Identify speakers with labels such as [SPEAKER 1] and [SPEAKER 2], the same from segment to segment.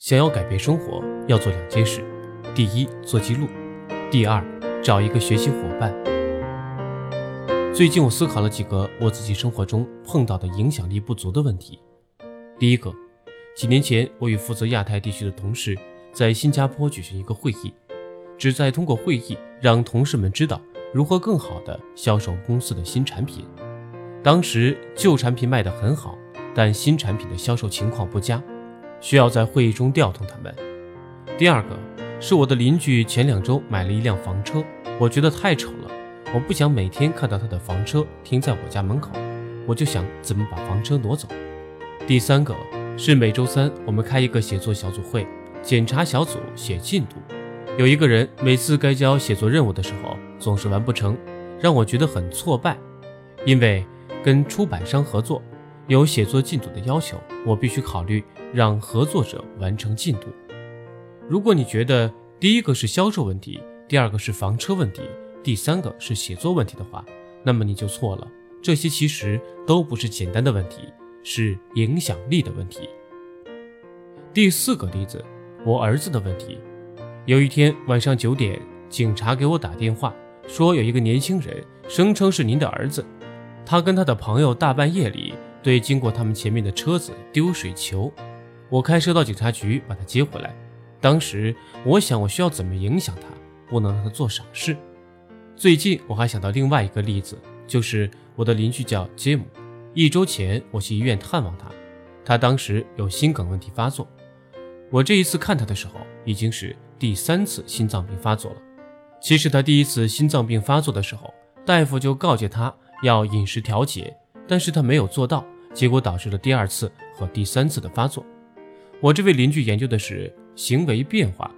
[SPEAKER 1] 想要改变生活，要做两件事：第一，做记录；第二，找一个学习伙伴。最近我思考了几个我自己生活中碰到的影响力不足的问题。第一个，几年前我与负责亚太地区的同事在新加坡举行一个会议，旨在通过会议让同事们知道如何更好地销售公司的新产品。当时旧产品卖得很好，但新产品的销售情况不佳。需要在会议中调动他们。第二个是我的邻居前两周买了一辆房车，我觉得太丑了，我不想每天看到他的房车停在我家门口，我就想怎么把房车挪走。第三个是每周三我们开一个写作小组会，检查小组写进度。有一个人每次该交写作任务的时候总是完不成，让我觉得很挫败，因为跟出版商合作。有写作进度的要求，我必须考虑让合作者完成进度。如果你觉得第一个是销售问题，第二个是房车问题，第三个是写作问题的话，那么你就错了。这些其实都不是简单的问题，是影响力的问题。第四个例子，我儿子的问题。有一天晚上九点，警察给我打电话，说有一个年轻人声称是您的儿子，他跟他的朋友大半夜里。对经过他们前面的车子丢水球，我开车到警察局把他接回来。当时我想，我需要怎么影响他，不能让他做傻事。最近我还想到另外一个例子，就是我的邻居叫杰姆。一周前我去医院探望他，他当时有心梗问题发作。我这一次看他的时候，已经是第三次心脏病发作了。其实他第一次心脏病发作的时候，大夫就告诫他要饮食调节。但是他没有做到，结果导致了第二次和第三次的发作。我这位邻居研究的是行为变化，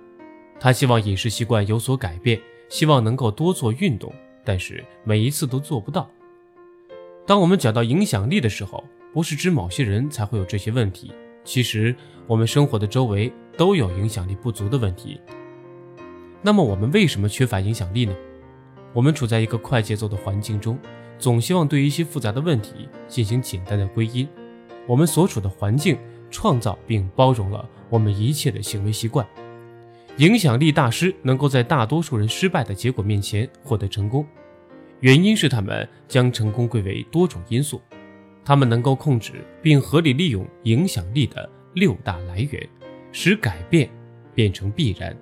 [SPEAKER 1] 他希望饮食习惯有所改变，希望能够多做运动，但是每一次都做不到。当我们讲到影响力的时候，不是指某些人才会有这些问题，其实我们生活的周围都有影响力不足的问题。那么我们为什么缺乏影响力呢？我们处在一个快节奏的环境中。总希望对一些复杂的问题进行简单的归因。我们所处的环境创造并包容了我们一切的行为习惯。影响力大师能够在大多数人失败的结果面前获得成功，原因是他们将成功归为多种因素。他们能够控制并合理利用影响力的六大来源，使改变变成必然。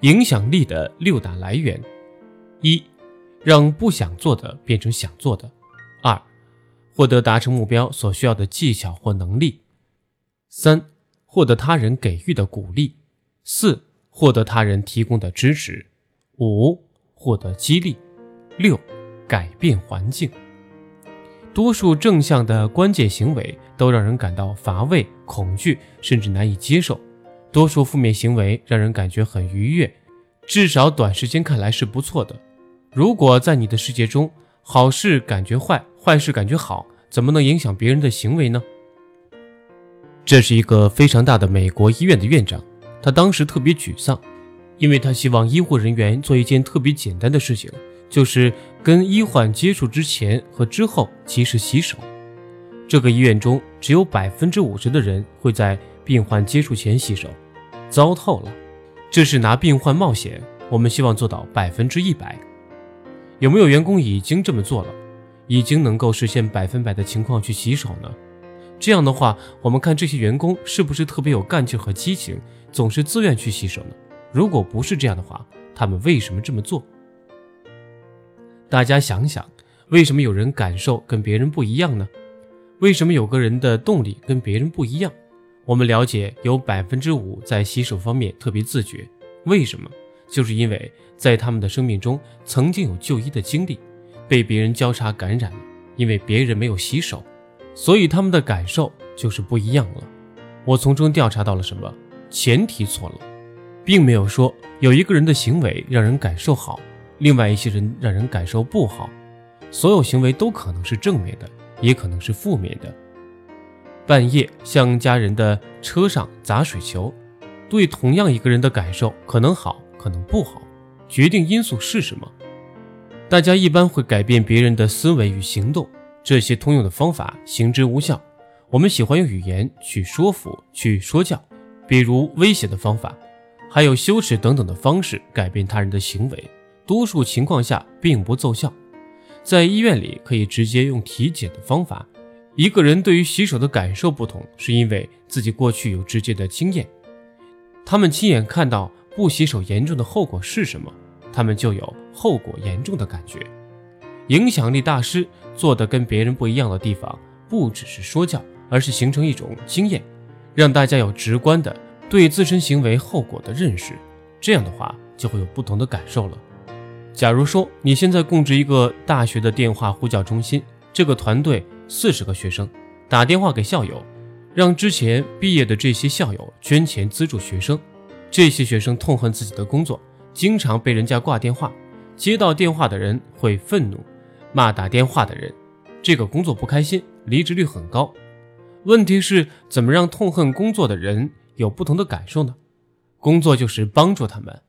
[SPEAKER 1] 影响力的六大来源：一。让不想做的变成想做的。二，获得达成目标所需要的技巧或能力。三，获得他人给予的鼓励。四，获得他人提供的支持。五，获得激励。六，改变环境。多数正向的关键行为都让人感到乏味、恐惧，甚至难以接受；多数负面行为让人感觉很愉悦，至少短时间看来是不错的。如果在你的世界中，好事感觉坏，坏事感觉好，怎么能影响别人的行为呢？这是一个非常大的美国医院的院长，他当时特别沮丧，因为他希望医护人员做一件特别简单的事情，就是跟医患接触之前和之后及时洗手。这个医院中只有百分之五十的人会在病患接触前洗手，糟透了！这是拿病患冒险，我们希望做到百分之一百。有没有员工已经这么做了，已经能够实现百分百的情况去洗手呢？这样的话，我们看这些员工是不是特别有干劲和激情，总是自愿去洗手呢？如果不是这样的话，他们为什么这么做？大家想想，为什么有人感受跟别人不一样呢？为什么有个人的动力跟别人不一样？我们了解有百分之五在洗手方面特别自觉，为什么？就是因为在他们的生命中曾经有就医的经历，被别人交叉感染了，因为别人没有洗手，所以他们的感受就是不一样了。我从中调查到了什么？前提错了，并没有说有一个人的行为让人感受好，另外一些人让人感受不好。所有行为都可能是正面的，也可能是负面的。半夜向家人的车上砸水球，对同样一个人的感受可能好。可能不好，决定因素是什么？大家一般会改变别人的思维与行动，这些通用的方法行之无效。我们喜欢用语言去说服、去说教，比如威胁的方法，还有羞耻等等的方式改变他人的行为，多数情况下并不奏效。在医院里可以直接用体检的方法。一个人对于洗手的感受不同，是因为自己过去有直接的经验，他们亲眼看到不洗手严重的后果是什么，他们就有后果严重的感觉。影响力大师做的跟别人不一样的地方，不只是说教，而是形成一种经验，让大家有直观的对自身行为后果的认识。这样的话，就会有不同的感受了。假如说你现在供职一个大学的电话呼叫中心，这个团队。四十个学生打电话给校友，让之前毕业的这些校友捐钱资助学生。这些学生痛恨自己的工作，经常被人家挂电话。接到电话的人会愤怒，骂打电话的人。这个工作不开心，离职率很高。问题是怎么让痛恨工作的人有不同的感受呢？工作就是帮助他们，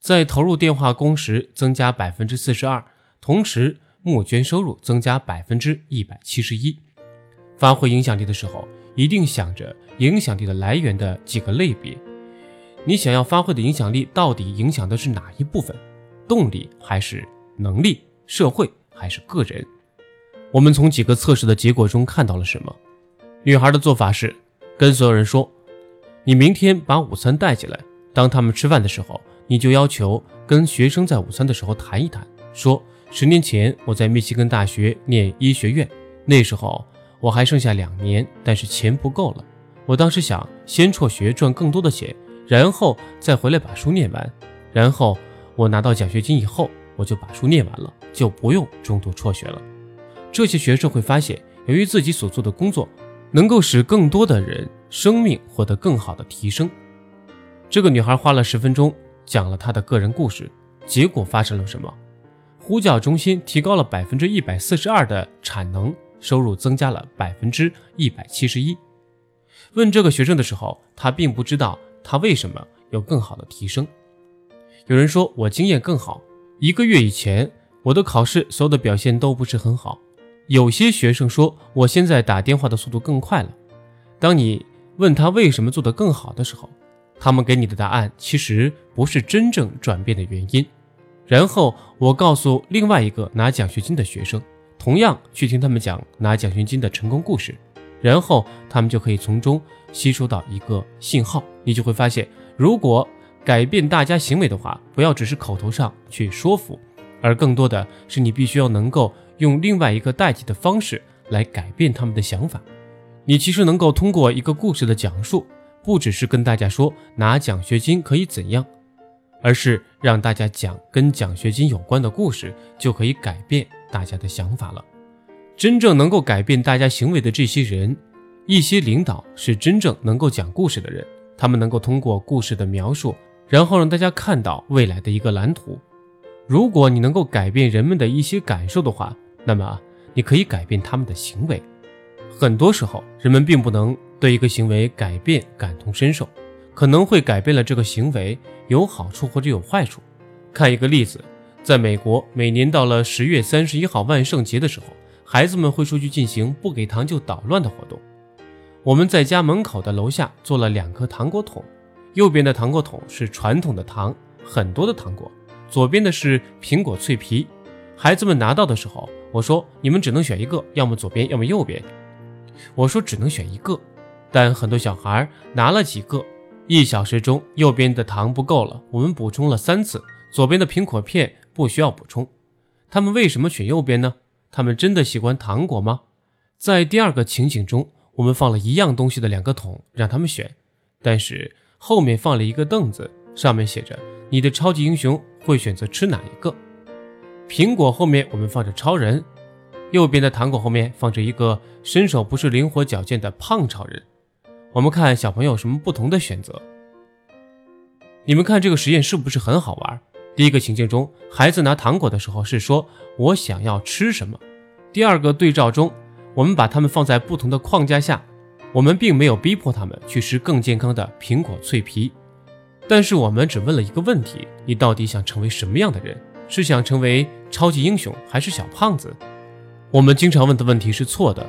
[SPEAKER 1] 在投入电话工时增加百分之四十二，同时。募捐收入增加百分之一百七十一。发挥影响力的时候，一定想着影响力的来源的几个类别。你想要发挥的影响力到底影响的是哪一部分？动力还是能力？社会还是个人？我们从几个测试的结果中看到了什么？女孩的做法是跟所有人说：“你明天把午餐带进来。当他们吃饭的时候，你就要求跟学生在午餐的时候谈一谈，说。”十年前，我在密西根大学念医学院，那时候我还剩下两年，但是钱不够了。我当时想先辍学赚更多的钱，然后再回来把书念完。然后我拿到奖学金以后，我就把书念完了，就不用中途辍学了。这些学生会发现，由于自己所做的工作能够使更多的人生命获得更好的提升。这个女孩花了十分钟讲了她的个人故事，结果发生了什么？呼叫中心提高了百分之一百四十二的产能，收入增加了百分之一百七十一。问这个学生的时候，他并不知道他为什么有更好的提升。有人说我经验更好，一个月以前我的考试所有的表现都不是很好。有些学生说我现在打电话的速度更快了。当你问他为什么做得更好的时候，他们给你的答案其实不是真正转变的原因。然后我告诉另外一个拿奖学金的学生，同样去听他们讲拿奖学金的成功故事，然后他们就可以从中吸收到一个信号。你就会发现，如果改变大家行为的话，不要只是口头上去说服，而更多的是你必须要能够用另外一个代替的方式来改变他们的想法。你其实能够通过一个故事的讲述，不只是跟大家说拿奖学金可以怎样。而是让大家讲跟奖学金有关的故事，就可以改变大家的想法了。真正能够改变大家行为的这些人，一些领导是真正能够讲故事的人，他们能够通过故事的描述，然后让大家看到未来的一个蓝图。如果你能够改变人们的一些感受的话，那么你可以改变他们的行为。很多时候，人们并不能对一个行为改变感同身受。可能会改变了这个行为，有好处或者有坏处。看一个例子，在美国，每年到了十月三十一号万圣节的时候，孩子们会出去进行不给糖就捣乱的活动。我们在家门口的楼下做了两颗糖果桶，右边的糖果桶是传统的糖，很多的糖果；左边的是苹果脆皮。孩子们拿到的时候，我说：“你们只能选一个，要么左边，要么右边。”我说只能选一个，但很多小孩拿了几个。一小时中，右边的糖不够了，我们补充了三次。左边的苹果片不需要补充。他们为什么选右边呢？他们真的喜欢糖果吗？在第二个情景中，我们放了一样东西的两个桶，让他们选，但是后面放了一个凳子，上面写着“你的超级英雄会选择吃哪一个？”苹果后面我们放着超人，右边的糖果后面放着一个身手不是灵活矫健的胖超人。我们看小朋友什么不同的选择？你们看这个实验是不是很好玩？第一个情境中，孩子拿糖果的时候是说“我想要吃什么”。第二个对照中，我们把他们放在不同的框架下，我们并没有逼迫他们去吃更健康的苹果脆皮，但是我们只问了一个问题：你到底想成为什么样的人？是想成为超级英雄，还是小胖子？我们经常问的问题是错的。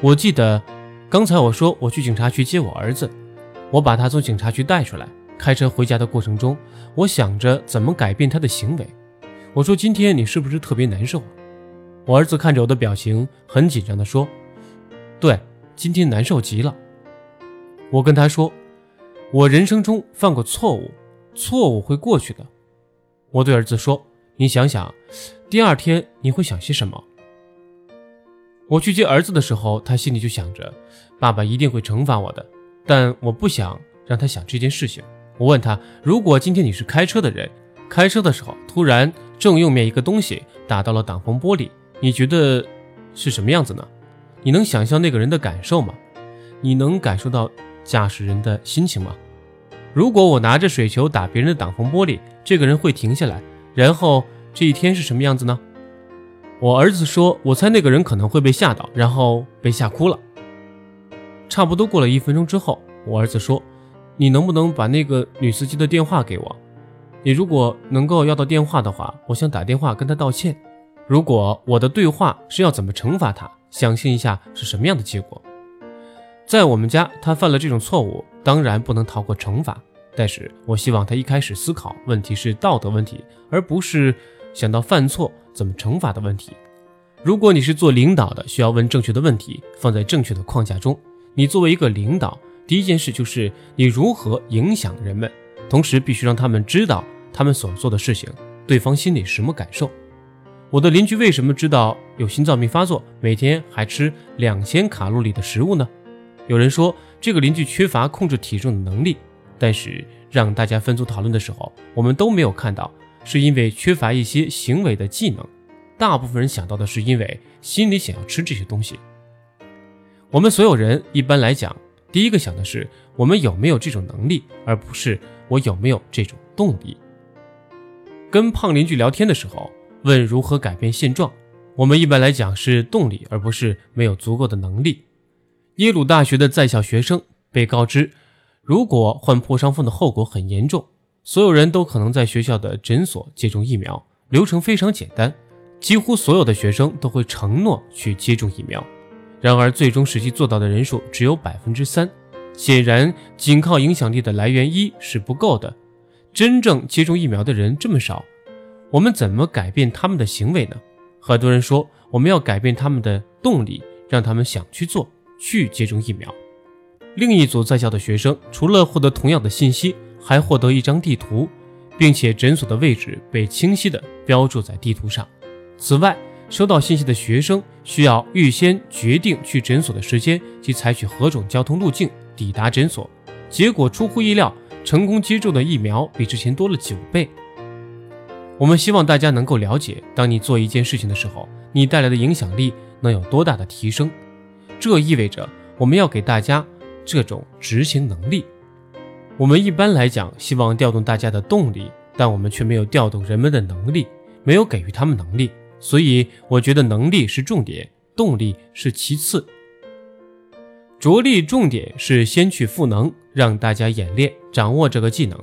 [SPEAKER 1] 我记得。刚才我说我去警察局接我儿子，我把他从警察局带出来，开车回家的过程中，我想着怎么改变他的行为。我说：“今天你是不是特别难受？”我儿子看着我的表情，很紧张地说：“对，今天难受极了。”我跟他说：“我人生中犯过错误，错误会过去的。”我对儿子说：“你想想，第二天你会想些什么？”我去接儿子的时候，他心里就想着：“爸爸一定会惩罚我的。”但我不想让他想这件事情。我问他：“如果今天你是开车的人，开车的时候突然正右面一个东西打到了挡风玻璃，你觉得是什么样子呢？你能想象那个人的感受吗？你能感受到驾驶人的心情吗？如果我拿着水球打别人的挡风玻璃，这个人会停下来，然后这一天是什么样子呢？”我儿子说：“我猜那个人可能会被吓到，然后被吓哭了。”差不多过了一分钟之后，我儿子说：“你能不能把那个女司机的电话给我？你如果能够要到电话的话，我想打电话跟她道歉。如果我的对话是要怎么惩罚他，想象一下是什么样的结果。在我们家，他犯了这种错误，当然不能逃过惩罚。但是我希望他一开始思考问题是道德问题，而不是想到犯错怎么惩罚的问题。如果你是做领导的，需要问正确的问题，放在正确的框架中。”你作为一个领导，第一件事就是你如何影响人们，同时必须让他们知道他们所做的事情，对方心里什么感受。我的邻居为什么知道有心脏病发作，每天还吃两千卡路里的食物呢？有人说这个邻居缺乏控制体重的能力，但是让大家分组讨论的时候，我们都没有看到是因为缺乏一些行为的技能，大部分人想到的是因为心里想要吃这些东西。我们所有人一般来讲，第一个想的是我们有没有这种能力，而不是我有没有这种动力。跟胖邻居聊天的时候，问如何改变现状，我们一般来讲是动力，而不是没有足够的能力。耶鲁大学的在校学生被告知，如果患破伤风的后果很严重，所有人都可能在学校的诊所接种疫苗，流程非常简单，几乎所有的学生都会承诺去接种疫苗。然而，最终实际做到的人数只有百分之三。显然，仅靠影响力的来源一是不够的。真正接种疫苗的人这么少，我们怎么改变他们的行为呢？很多人说，我们要改变他们的动力，让他们想去做，去接种疫苗。另一组在校的学生，除了获得同样的信息，还获得一张地图，并且诊所的位置被清晰地标注在地图上。此外，收到信息的学生需要预先决定去诊所的时间及采取何种交通路径抵达诊所。结果出乎意料，成功接种的疫苗比之前多了九倍。我们希望大家能够了解，当你做一件事情的时候，你带来的影响力能有多大的提升。这意味着我们要给大家这种执行能力。我们一般来讲希望调动大家的动力，但我们却没有调动人们的能力，没有给予他们能力。所以，我觉得能力是重点，动力是其次。着力重点是先去赋能，让大家演练掌握这个技能。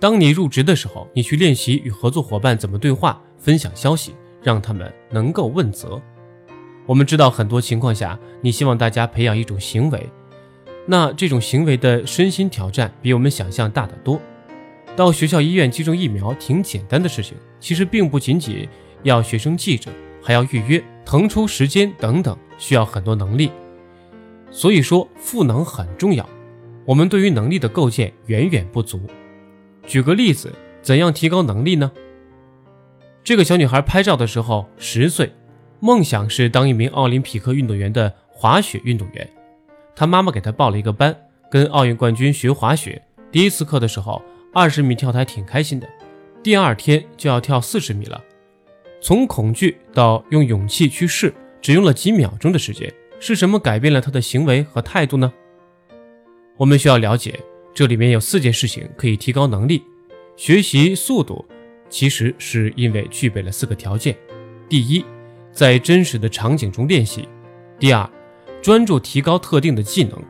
[SPEAKER 1] 当你入职的时候，你去练习与合作伙伴怎么对话、分享消息，让他们能够问责。我们知道，很多情况下，你希望大家培养一种行为，那这种行为的身心挑战比我们想象大得多。到学校、医院接种疫苗挺简单的事情，其实并不仅仅。要学生记着，还要预约、腾出时间等等，需要很多能力。所以说，赋能很重要。我们对于能力的构建远远不足。举个例子，怎样提高能力呢？这个小女孩拍照的时候十岁，梦想是当一名奥林匹克运动员的滑雪运动员。她妈妈给她报了一个班，跟奥运冠军学滑雪。第一次课的时候，二十米跳台挺开心的，第二天就要跳四十米了。从恐惧到用勇气去试，只用了几秒钟的时间。是什么改变了她的行为和态度呢？我们需要了解，这里面有四件事情可以提高能力。学习速度其实是因为具备了四个条件：第一，在真实的场景中练习；第二，专注提高特定的技能，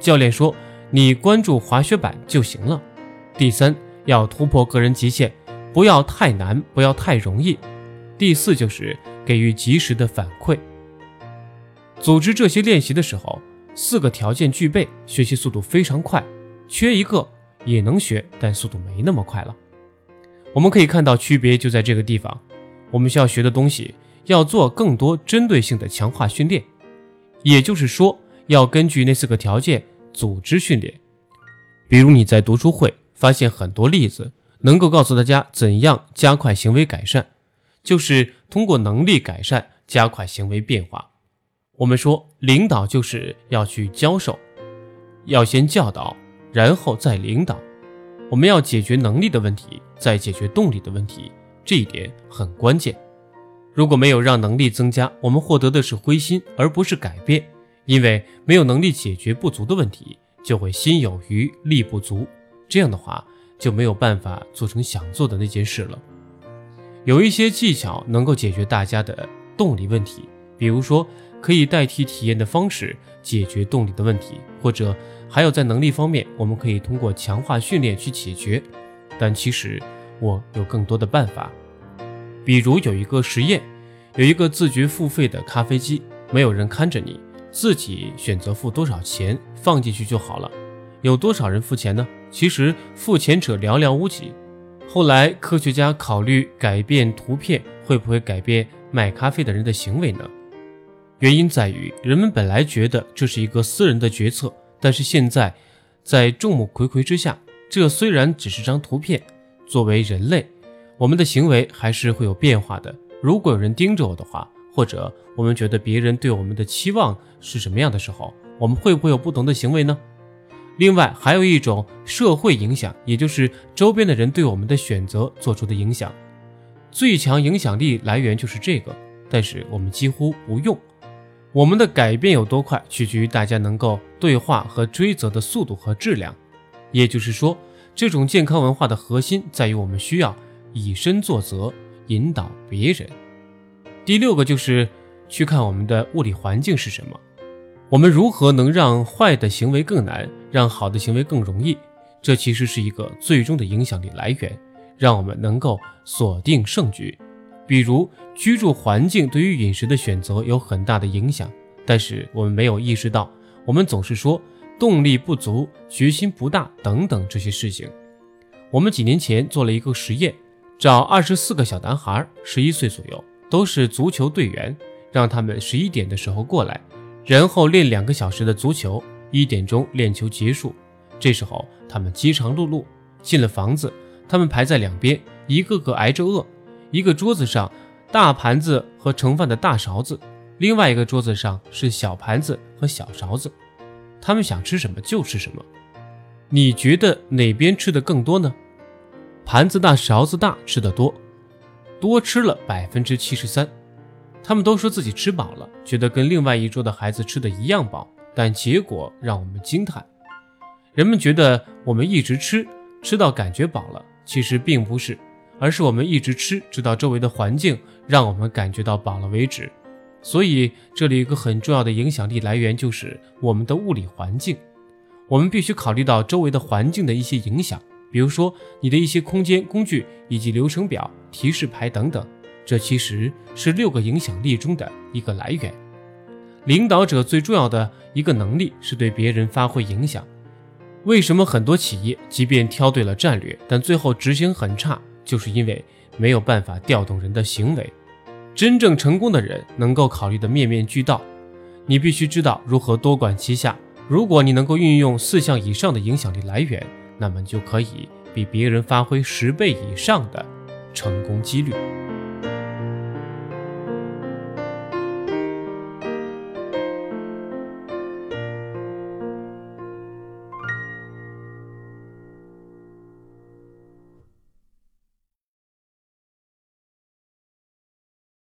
[SPEAKER 1] 教练说你关注滑雪板就行了；第三，要突破个人极限，不要太难，不要太容易。第四就是给予及时的反馈。组织这些练习的时候，四个条件具备，学习速度非常快。缺一个也能学，但速度没那么快了。我们可以看到区别就在这个地方。我们需要学的东西，要做更多针对性的强化训练，也就是说，要根据那四个条件组织训练。比如你在读书会发现很多例子，能够告诉大家怎样加快行为改善，就是通过能力改善加快行为变化。我们说，领导就是要去教授，要先教导，然后再领导。我们要解决能力的问题，再解决动力的问题，这一点很关键。如果没有让能力增加，我们获得的是灰心，而不是改变。因为没有能力解决不足的问题，就会心有余力不足。这样的话，就没有办法做成想做的那件事了。有一些技巧能够解决大家的动力问题，比如说。可以代替体验的方式解决动力的问题，或者还有在能力方面，我们可以通过强化训练去解决。但其实我有更多的办法，比如有一个实验，有一个自觉付费的咖啡机，没有人看着你，自己选择付多少钱放进去就好了。有多少人付钱呢？其实付钱者寥寥无几。后来科学家考虑改变图片会不会改变卖咖啡的人的行为呢？原因在于，人们本来觉得这是一个私人的决策，但是现在，在众目睽睽之下，这虽然只是张图片，作为人类，我们的行为还是会有变化的。如果有人盯着我的话，或者我们觉得别人对我们的期望是什么样的时候，我们会不会有不同的行为呢？另外，还有一种社会影响，也就是周边的人对我们的选择做出的影响。最强影响力来源就是这个，但是我们几乎不用。我们的改变有多快，取决于大家能够对话和追责的速度和质量。也就是说，这种健康文化的核心在于我们需要以身作则，引导别人。第六个就是去看我们的物理环境是什么，我们如何能让坏的行为更难，让好的行为更容易？这其实是一个最终的影响力来源，让我们能够锁定胜局。比如居住环境对于饮食的选择有很大的影响，但是我们没有意识到，我们总是说动力不足、决心不大等等这些事情。我们几年前做了一个实验，找二十四个小男孩，十一岁左右，都是足球队员，让他们十一点的时候过来，然后练两个小时的足球，一点钟练球结束。这时候他们饥肠辘辘，进了房子，他们排在两边，一个个挨着饿。一个桌子上，大盘子和盛饭的大勺子；另外一个桌子上是小盘子和小勺子。他们想吃什么就吃什么。你觉得哪边吃的更多呢？盘子大、勺子大吃的多，多吃了百分之七十三。他们都说自己吃饱了，觉得跟另外一桌的孩子吃的一样饱，但结果让我们惊叹。人们觉得我们一直吃，吃到感觉饱了，其实并不是。而是我们一直吃，直到周围的环境让我们感觉到饱了为止。所以，这里一个很重要的影响力来源就是我们的物理环境。我们必须考虑到周围的环境的一些影响，比如说你的一些空间、工具以及流程表、提示牌等等。这其实是六个影响力中的一个来源。领导者最重要的一个能力是对别人发挥影响。为什么很多企业即便挑对了战略，但最后执行很差？就是因为没有办法调动人的行为，真正成功的人能够考虑的面面俱到。你必须知道如何多管齐下。如果你能够运用四项以上的影响力来源，那么就可以比别人发挥十倍以上的成功几率。